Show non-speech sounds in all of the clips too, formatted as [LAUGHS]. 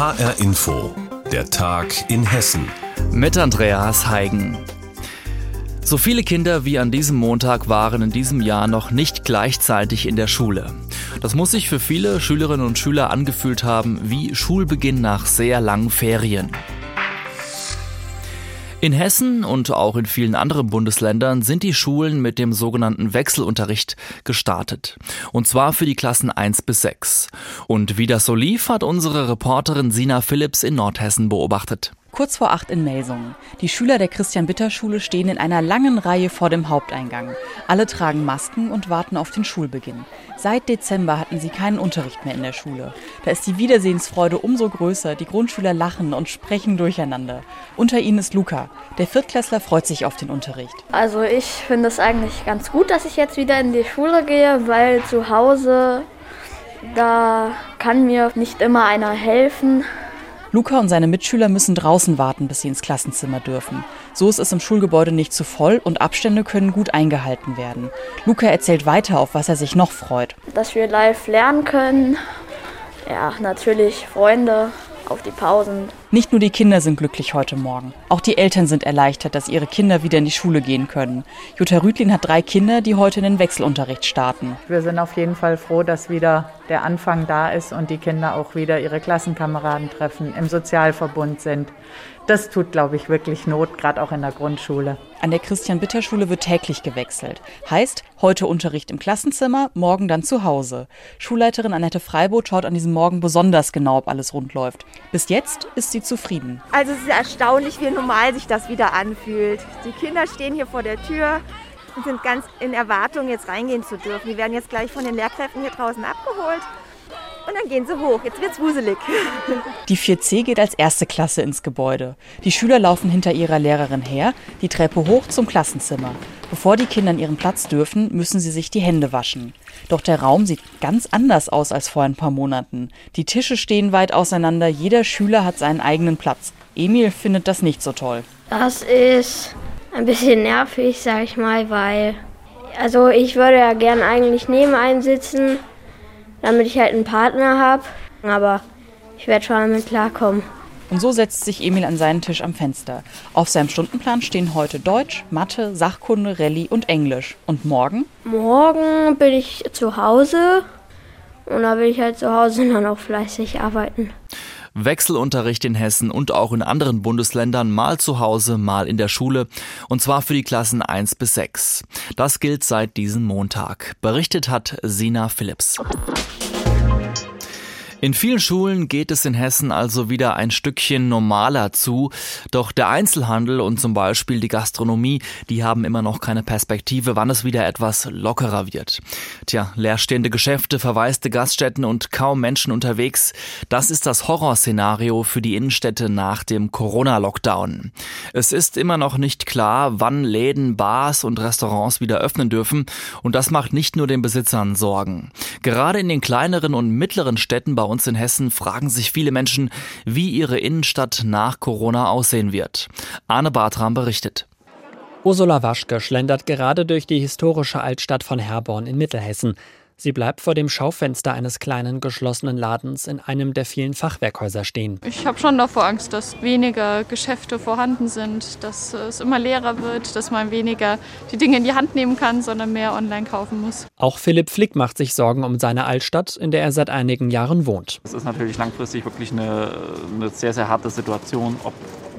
HR Info, der Tag in Hessen. Mit Andreas Heigen. So viele Kinder wie an diesem Montag waren in diesem Jahr noch nicht gleichzeitig in der Schule. Das muss sich für viele Schülerinnen und Schüler angefühlt haben wie Schulbeginn nach sehr langen Ferien. In Hessen und auch in vielen anderen Bundesländern sind die Schulen mit dem sogenannten Wechselunterricht gestartet. Und zwar für die Klassen 1 bis 6. Und wie das so lief, hat unsere Reporterin Sina Phillips in Nordhessen beobachtet. Kurz vor acht in Melsungen. Die Schüler der Christian-Bitter-Schule stehen in einer langen Reihe vor dem Haupteingang. Alle tragen Masken und warten auf den Schulbeginn. Seit Dezember hatten sie keinen Unterricht mehr in der Schule. Da ist die Wiedersehensfreude umso größer. Die Grundschüler lachen und sprechen durcheinander. Unter ihnen ist Luca. Der Viertklässler freut sich auf den Unterricht. Also ich finde es eigentlich ganz gut, dass ich jetzt wieder in die Schule gehe, weil zu Hause, da kann mir nicht immer einer helfen. Luca und seine Mitschüler müssen draußen warten, bis sie ins Klassenzimmer dürfen. So ist es im Schulgebäude nicht zu voll und Abstände können gut eingehalten werden. Luca erzählt weiter, auf was er sich noch freut. Dass wir live lernen können. Ja, natürlich Freunde auf die Pausen. Nicht nur die Kinder sind glücklich heute Morgen. Auch die Eltern sind erleichtert, dass ihre Kinder wieder in die Schule gehen können. Jutta Rüdlin hat drei Kinder, die heute in den Wechselunterricht starten. Wir sind auf jeden Fall froh, dass wieder der Anfang da ist und die Kinder auch wieder ihre Klassenkameraden treffen, im Sozialverbund sind. Das tut, glaube ich, wirklich Not, gerade auch in der Grundschule. An der Christian-Bitter-Schule wird täglich gewechselt. Heißt, heute Unterricht im Klassenzimmer, morgen dann zu Hause. Schulleiterin Annette Freiboth schaut an diesem Morgen besonders genau, ob alles rund läuft. Bis jetzt ist sie zufrieden. Also es ist erstaunlich, wie normal sich das wieder anfühlt. Die Kinder stehen hier vor der Tür und sind ganz in Erwartung, jetzt reingehen zu dürfen. Die werden jetzt gleich von den Lehrkräften hier draußen abgeholt. Und dann gehen sie hoch. Jetzt wird's wuselig. [LAUGHS] Die 4C geht als erste Klasse ins Gebäude. Die Schüler laufen hinter ihrer Lehrerin her, die Treppe hoch zum Klassenzimmer. Bevor die Kinder an ihren Platz dürfen, müssen sie sich die Hände waschen. Doch der Raum sieht ganz anders aus als vor ein paar Monaten. Die Tische stehen weit auseinander, jeder Schüler hat seinen eigenen Platz. Emil findet das nicht so toll. Das ist ein bisschen nervig, sag ich mal, weil also ich würde ja gern eigentlich neben einem sitzen, damit ich halt einen Partner habe. Aber ich werde schon damit klarkommen. Und so setzt sich Emil an seinen Tisch am Fenster. Auf seinem Stundenplan stehen heute Deutsch, Mathe, Sachkunde, Rallye und Englisch. Und morgen? Morgen bin ich zu Hause und da will ich halt zu Hause dann auch fleißig arbeiten. Wechselunterricht in Hessen und auch in anderen Bundesländern, mal zu Hause, mal in der Schule, und zwar für die Klassen 1 bis 6. Das gilt seit diesem Montag. Berichtet hat Sina Phillips. In vielen Schulen geht es in Hessen also wieder ein Stückchen normaler zu. Doch der Einzelhandel und zum Beispiel die Gastronomie, die haben immer noch keine Perspektive, wann es wieder etwas lockerer wird. Tja, leerstehende Geschäfte, verwaiste Gaststätten und kaum Menschen unterwegs. Das ist das Horrorszenario für die Innenstädte nach dem Corona-Lockdown. Es ist immer noch nicht klar, wann Läden, Bars und Restaurants wieder öffnen dürfen. Und das macht nicht nur den Besitzern Sorgen. Gerade in den kleineren und mittleren Städten bei uns in Hessen fragen sich viele Menschen, wie ihre Innenstadt nach Corona aussehen wird. Arne Bartram berichtet. Ursula Waschke schlendert gerade durch die historische Altstadt von Herborn in Mittelhessen. Sie bleibt vor dem Schaufenster eines kleinen geschlossenen Ladens in einem der vielen Fachwerkhäuser stehen. Ich habe schon davor Angst, dass weniger Geschäfte vorhanden sind, dass es immer leerer wird, dass man weniger die Dinge in die Hand nehmen kann, sondern mehr online kaufen muss. Auch Philipp Flick macht sich Sorgen um seine Altstadt, in der er seit einigen Jahren wohnt. Es ist natürlich langfristig wirklich eine, eine sehr, sehr harte Situation, ob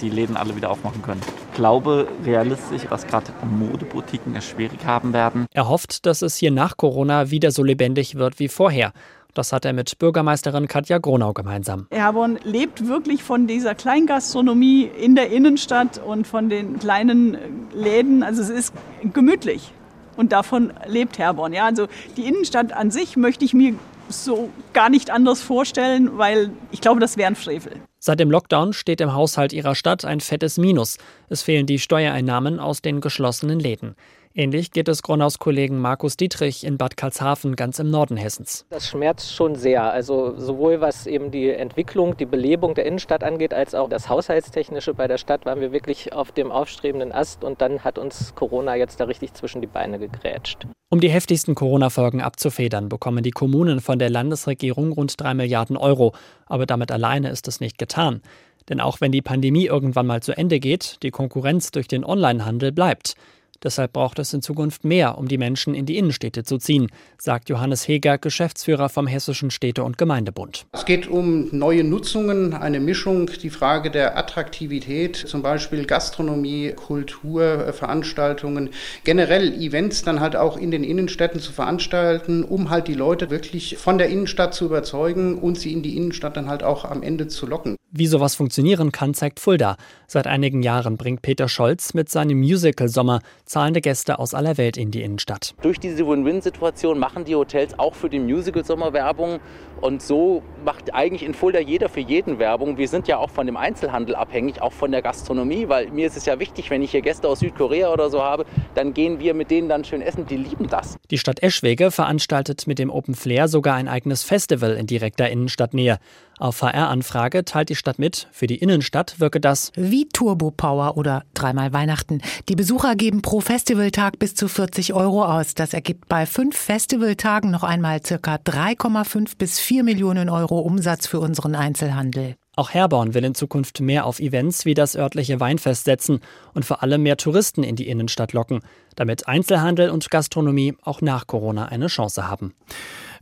die Läden alle wieder aufmachen können. Ich glaube realistisch, dass gerade Modeboutiquen es schwierig haben werden. Er hofft, dass es hier nach Corona wieder so lebendig wird wie vorher. Das hat er mit Bürgermeisterin Katja Gronau gemeinsam. Herborn lebt wirklich von dieser Kleingastronomie in der Innenstadt und von den kleinen Läden. Also es ist gemütlich und davon lebt Herborn. Ja, also die Innenstadt an sich möchte ich mir so gar nicht anders vorstellen, weil ich glaube, das wäre ein Frevel. Seit dem Lockdown steht im Haushalt ihrer Stadt ein fettes Minus. Es fehlen die Steuereinnahmen aus den geschlossenen Läden. Ähnlich geht es Gronaus Kollegen Markus Dietrich in Bad Karlshafen ganz im Norden Hessens. Das schmerzt schon sehr. Also sowohl was eben die Entwicklung, die Belebung der Innenstadt angeht, als auch das Haushaltstechnische bei der Stadt waren wir wirklich auf dem aufstrebenden Ast und dann hat uns Corona jetzt da richtig zwischen die Beine gegrätscht. Um die heftigsten Corona-Folgen abzufedern, bekommen die Kommunen von der Landesregierung rund drei Milliarden Euro. Aber damit alleine ist es nicht getan. Denn auch wenn die Pandemie irgendwann mal zu Ende geht, die Konkurrenz durch den Onlinehandel bleibt. Deshalb braucht es in Zukunft mehr, um die Menschen in die Innenstädte zu ziehen, sagt Johannes Heger, Geschäftsführer vom Hessischen Städte- und Gemeindebund. Es geht um neue Nutzungen, eine Mischung, die Frage der Attraktivität, zum Beispiel Gastronomie, Kultur, Veranstaltungen, generell Events dann halt auch in den Innenstädten zu veranstalten, um halt die Leute wirklich von der Innenstadt zu überzeugen und sie in die Innenstadt dann halt auch am Ende zu locken. Wie sowas funktionieren kann, zeigt Fulda. Seit einigen Jahren bringt Peter Scholz mit seinem Musical Sommer zahlende Gäste aus aller Welt in die Innenstadt. Durch diese Win-Win-Situation machen die Hotels auch für den Musical Sommer Werbung. Und so macht eigentlich in Fulda jeder für jeden Werbung. Wir sind ja auch von dem Einzelhandel abhängig, auch von der Gastronomie, weil mir ist es ja wichtig, wenn ich hier Gäste aus Südkorea oder so habe, dann gehen wir mit denen dann schön essen. Die lieben das. Die Stadt Eschwege veranstaltet mit dem Open Flair sogar ein eigenes Festival in direkter Innenstadtnähe. Auf HR-Anfrage teilt die Stadt mit, für die Innenstadt wirke das wie Turbo Power oder dreimal Weihnachten. Die Besucher geben pro Festivaltag bis zu 40 Euro aus. Das ergibt bei fünf Festivaltagen noch einmal circa 3,5 bis 4 Millionen Euro Umsatz für unseren Einzelhandel. Auch Herborn will in Zukunft mehr auf Events wie das örtliche Weinfest setzen und vor allem mehr Touristen in die Innenstadt locken, damit Einzelhandel und Gastronomie auch nach Corona eine Chance haben.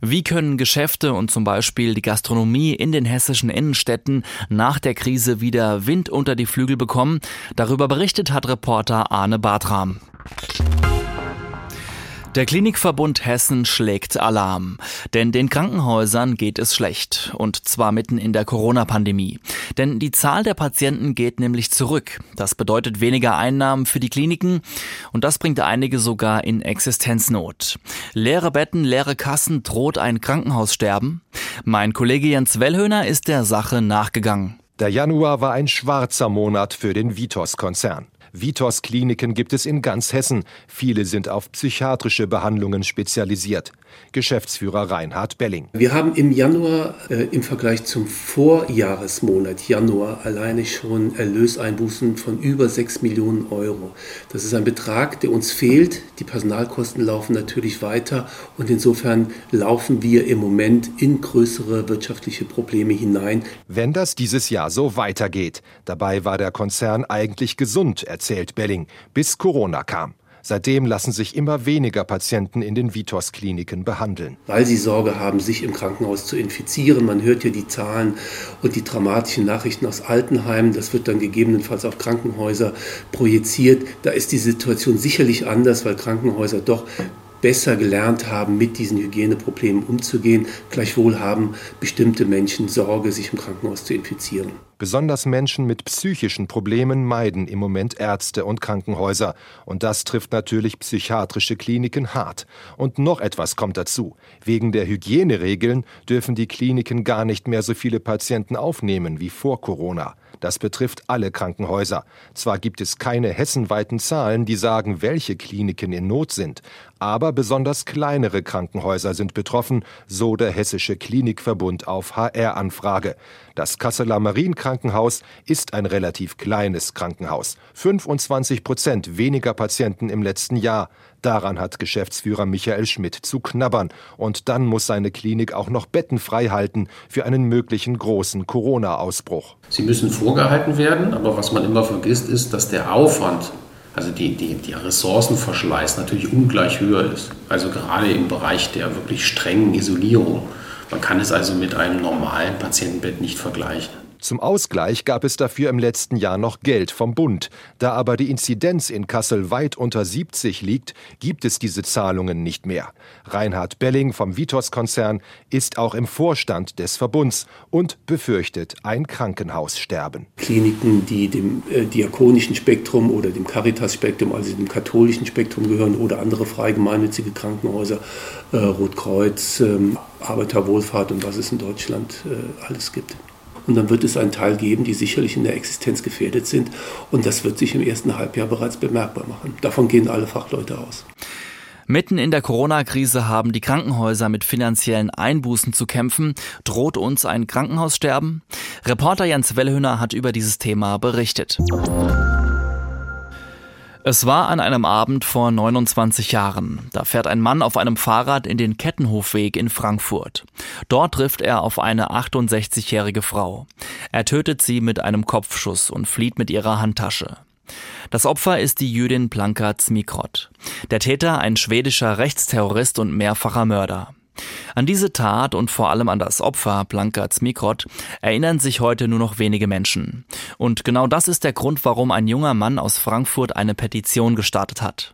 Wie können Geschäfte und zum Beispiel die Gastronomie in den hessischen Innenstädten nach der Krise wieder Wind unter die Flügel bekommen? Darüber berichtet hat Reporter Arne Bartram. Der Klinikverbund Hessen schlägt Alarm. Denn den Krankenhäusern geht es schlecht. Und zwar mitten in der Corona-Pandemie. Denn die Zahl der Patienten geht nämlich zurück. Das bedeutet weniger Einnahmen für die Kliniken. Und das bringt einige sogar in Existenznot. Leere Betten, leere Kassen, droht ein Krankenhaussterben? Mein Kollege Jens Wellhöhner ist der Sache nachgegangen. Der Januar war ein schwarzer Monat für den Vitos-Konzern. Vitos-Kliniken gibt es in ganz Hessen. Viele sind auf psychiatrische Behandlungen spezialisiert. Geschäftsführer Reinhard Belling. Wir haben im Januar äh, im Vergleich zum Vorjahresmonat Januar alleine schon Erlöseinbußen von über 6 Millionen Euro. Das ist ein Betrag, der uns fehlt. Die Personalkosten laufen natürlich weiter und insofern laufen wir im Moment in größere wirtschaftliche Probleme hinein. Wenn das dieses Jahr so weitergeht, dabei war der Konzern eigentlich gesund, erzählt Belling, bis Corona kam. Seitdem lassen sich immer weniger Patienten in den Vitos-Kliniken behandeln. Weil sie Sorge haben, sich im Krankenhaus zu infizieren. Man hört ja die Zahlen und die dramatischen Nachrichten aus Altenheimen. Das wird dann gegebenenfalls auf Krankenhäuser projiziert. Da ist die Situation sicherlich anders, weil Krankenhäuser doch besser gelernt haben, mit diesen Hygieneproblemen umzugehen. Gleichwohl haben bestimmte Menschen Sorge, sich im Krankenhaus zu infizieren. Besonders Menschen mit psychischen Problemen meiden im Moment Ärzte und Krankenhäuser. Und das trifft natürlich psychiatrische Kliniken hart. Und noch etwas kommt dazu. Wegen der Hygieneregeln dürfen die Kliniken gar nicht mehr so viele Patienten aufnehmen wie vor Corona. Das betrifft alle Krankenhäuser. Zwar gibt es keine hessenweiten Zahlen, die sagen, welche Kliniken in Not sind, aber besonders kleinere Krankenhäuser sind betroffen, so der Hessische Klinikverbund auf HR-Anfrage. Das Kasseler Marienkrankenhaus ist ein relativ kleines Krankenhaus. 25 Prozent weniger Patienten im letzten Jahr. Daran hat Geschäftsführer Michael Schmidt zu knabbern. Und dann muss seine Klinik auch noch Betten frei halten für einen möglichen großen Corona-Ausbruch. Sie müssen vorgehalten werden, aber was man immer vergisst, ist, dass der Aufwand also die, die, die Ressourcenverschleiß natürlich ungleich höher ist. Also gerade im Bereich der wirklich strengen Isolierung. Man kann es also mit einem normalen Patientenbett nicht vergleichen. Zum Ausgleich gab es dafür im letzten Jahr noch Geld vom Bund. Da aber die Inzidenz in Kassel weit unter 70 liegt, gibt es diese Zahlungen nicht mehr. Reinhard Belling vom Vitos-Konzern ist auch im Vorstand des Verbunds und befürchtet ein Krankenhaussterben. Kliniken, die dem äh, diakonischen Spektrum oder dem Caritas-Spektrum, also dem katholischen Spektrum gehören oder andere frei gemeinnützige Krankenhäuser, äh, Rotkreuz, äh, Arbeiterwohlfahrt und was es in Deutschland äh, alles gibt. Und dann wird es einen Teil geben, die sicherlich in der Existenz gefährdet sind. Und das wird sich im ersten Halbjahr bereits bemerkbar machen. Davon gehen alle Fachleute aus. Mitten in der Corona-Krise haben die Krankenhäuser mit finanziellen Einbußen zu kämpfen. Droht uns ein Krankenhaussterben? Reporter Jens Wellhöhner hat über dieses Thema berichtet. Es war an einem Abend vor 29 Jahren. Da fährt ein Mann auf einem Fahrrad in den Kettenhofweg in Frankfurt. Dort trifft er auf eine 68-jährige Frau. Er tötet sie mit einem Kopfschuss und flieht mit ihrer Handtasche. Das Opfer ist die Jüdin Blanka Zmikrot. Der Täter ein schwedischer Rechtsterrorist und mehrfacher Mörder. An diese Tat und vor allem an das Opfer Blanka Zmikrot erinnern sich heute nur noch wenige Menschen. Und genau das ist der Grund, warum ein junger Mann aus Frankfurt eine Petition gestartet hat.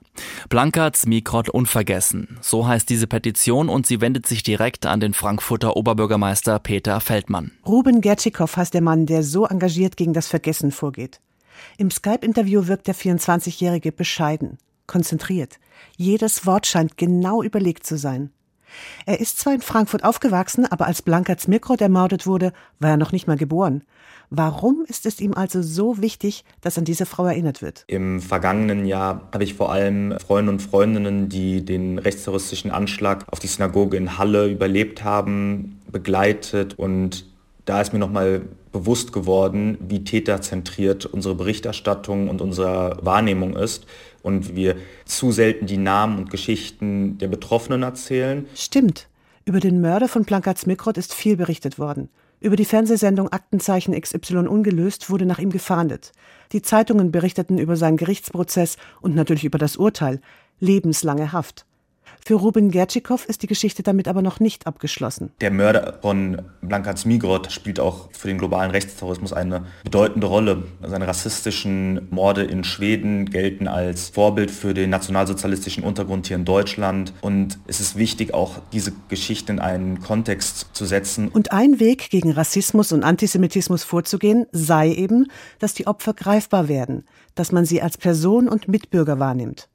Blanka Zmikrot unvergessen. So heißt diese Petition und sie wendet sich direkt an den Frankfurter Oberbürgermeister Peter Feldmann. Ruben Gertschikow heißt der Mann, der so engagiert gegen das Vergessen vorgeht. Im Skype-Interview wirkt der 24-Jährige bescheiden, konzentriert. Jedes Wort scheint genau überlegt zu sein. Er ist zwar in Frankfurt aufgewachsen, aber als Blanka Zmikrot ermordet wurde, war er noch nicht mal geboren. Warum ist es ihm also so wichtig, dass an diese Frau erinnert wird? Im vergangenen Jahr habe ich vor allem Freunde und Freundinnen, die den rechtsterroristischen Anschlag auf die Synagoge in Halle überlebt haben, begleitet und da ist mir nochmal bewusst geworden, wie täterzentriert unsere Berichterstattung und unsere Wahrnehmung ist und wir zu selten die Namen und Geschichten der Betroffenen erzählen. Stimmt. Über den Mörder von Blanka Zmikrot ist viel berichtet worden. Über die Fernsehsendung Aktenzeichen XY ungelöst wurde nach ihm gefahndet. Die Zeitungen berichteten über seinen Gerichtsprozess und natürlich über das Urteil. Lebenslange Haft. Für Ruben Gertschikow ist die Geschichte damit aber noch nicht abgeschlossen. Der Mörder von Blanka Zmigrod spielt auch für den globalen Rechtsterrorismus eine bedeutende Rolle. Seine rassistischen Morde in Schweden gelten als Vorbild für den nationalsozialistischen Untergrund hier in Deutschland. Und es ist wichtig, auch diese Geschichte in einen Kontext zu setzen. Und ein Weg gegen Rassismus und Antisemitismus vorzugehen, sei eben, dass die Opfer greifbar werden, dass man sie als Person und Mitbürger wahrnimmt.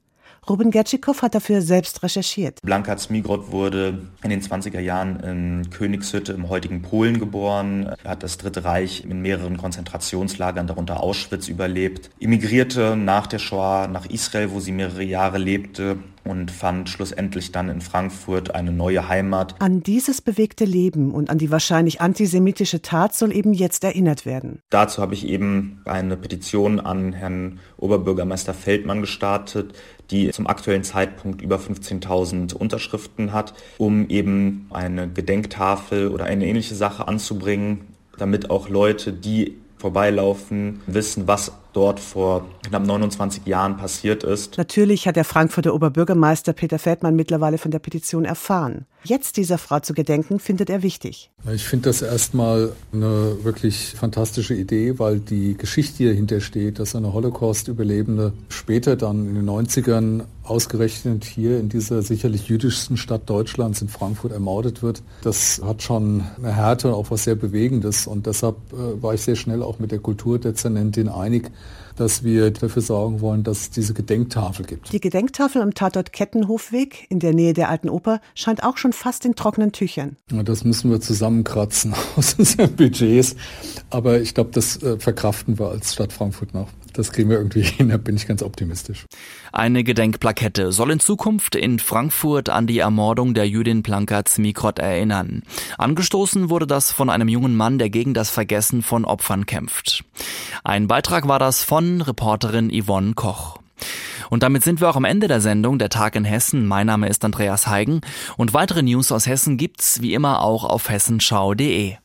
Ruben Gertschikow hat dafür selbst recherchiert. Blanka Zmigrod wurde in den 20er Jahren in Königshütte im heutigen Polen geboren, hat das Dritte Reich in mehreren Konzentrationslagern, darunter Auschwitz, überlebt, emigrierte nach der Shoah nach Israel, wo sie mehrere Jahre lebte und fand schlussendlich dann in Frankfurt eine neue Heimat. An dieses bewegte Leben und an die wahrscheinlich antisemitische Tat soll eben jetzt erinnert werden. Dazu habe ich eben eine Petition an Herrn Oberbürgermeister Feldmann gestartet, die zum aktuellen Zeitpunkt über 15.000 Unterschriften hat, um eben eine Gedenktafel oder eine ähnliche Sache anzubringen, damit auch Leute, die vorbeilaufen, wissen, was dort vor knapp 29 Jahren passiert ist. Natürlich hat der Frankfurter Oberbürgermeister Peter Feldmann mittlerweile von der Petition erfahren. Jetzt dieser Frau zu gedenken, findet er wichtig. Ich finde das erstmal eine wirklich fantastische Idee, weil die Geschichte, die dahinter steht, dass eine Holocaust-Überlebende später dann in den 90ern ausgerechnet hier in dieser sicherlich jüdischsten Stadt Deutschlands in Frankfurt ermordet wird, das hat schon eine Härte und auch was sehr Bewegendes. Und deshalb äh, war ich sehr schnell auch mit der Kulturdezernentin einig, dass wir dafür sorgen wollen, dass es diese Gedenktafel gibt. Die Gedenktafel am Tatort Kettenhofweg in der Nähe der Alten Oper scheint auch schon fast in trockenen Tüchern. Das müssen wir zusammenkratzen [LAUGHS] aus unseren Budgets. Aber ich glaube, das äh, verkraften wir als Stadt Frankfurt noch. Das kriegen wir irgendwie [LAUGHS] hin, da bin ich ganz optimistisch. Eine Gedenkplakette soll in Zukunft in Frankfurt an die Ermordung der Jüdin Planka Zmikrot erinnern. Angestoßen wurde das von einem jungen Mann, der gegen das Vergessen von Opfern kämpft. Ein Beitrag war das von Reporterin Yvonne Koch. Und damit sind wir auch am Ende der Sendung Der Tag in Hessen. Mein Name ist Andreas Heigen und weitere News aus Hessen gibt's wie immer auch auf hessenschau.de.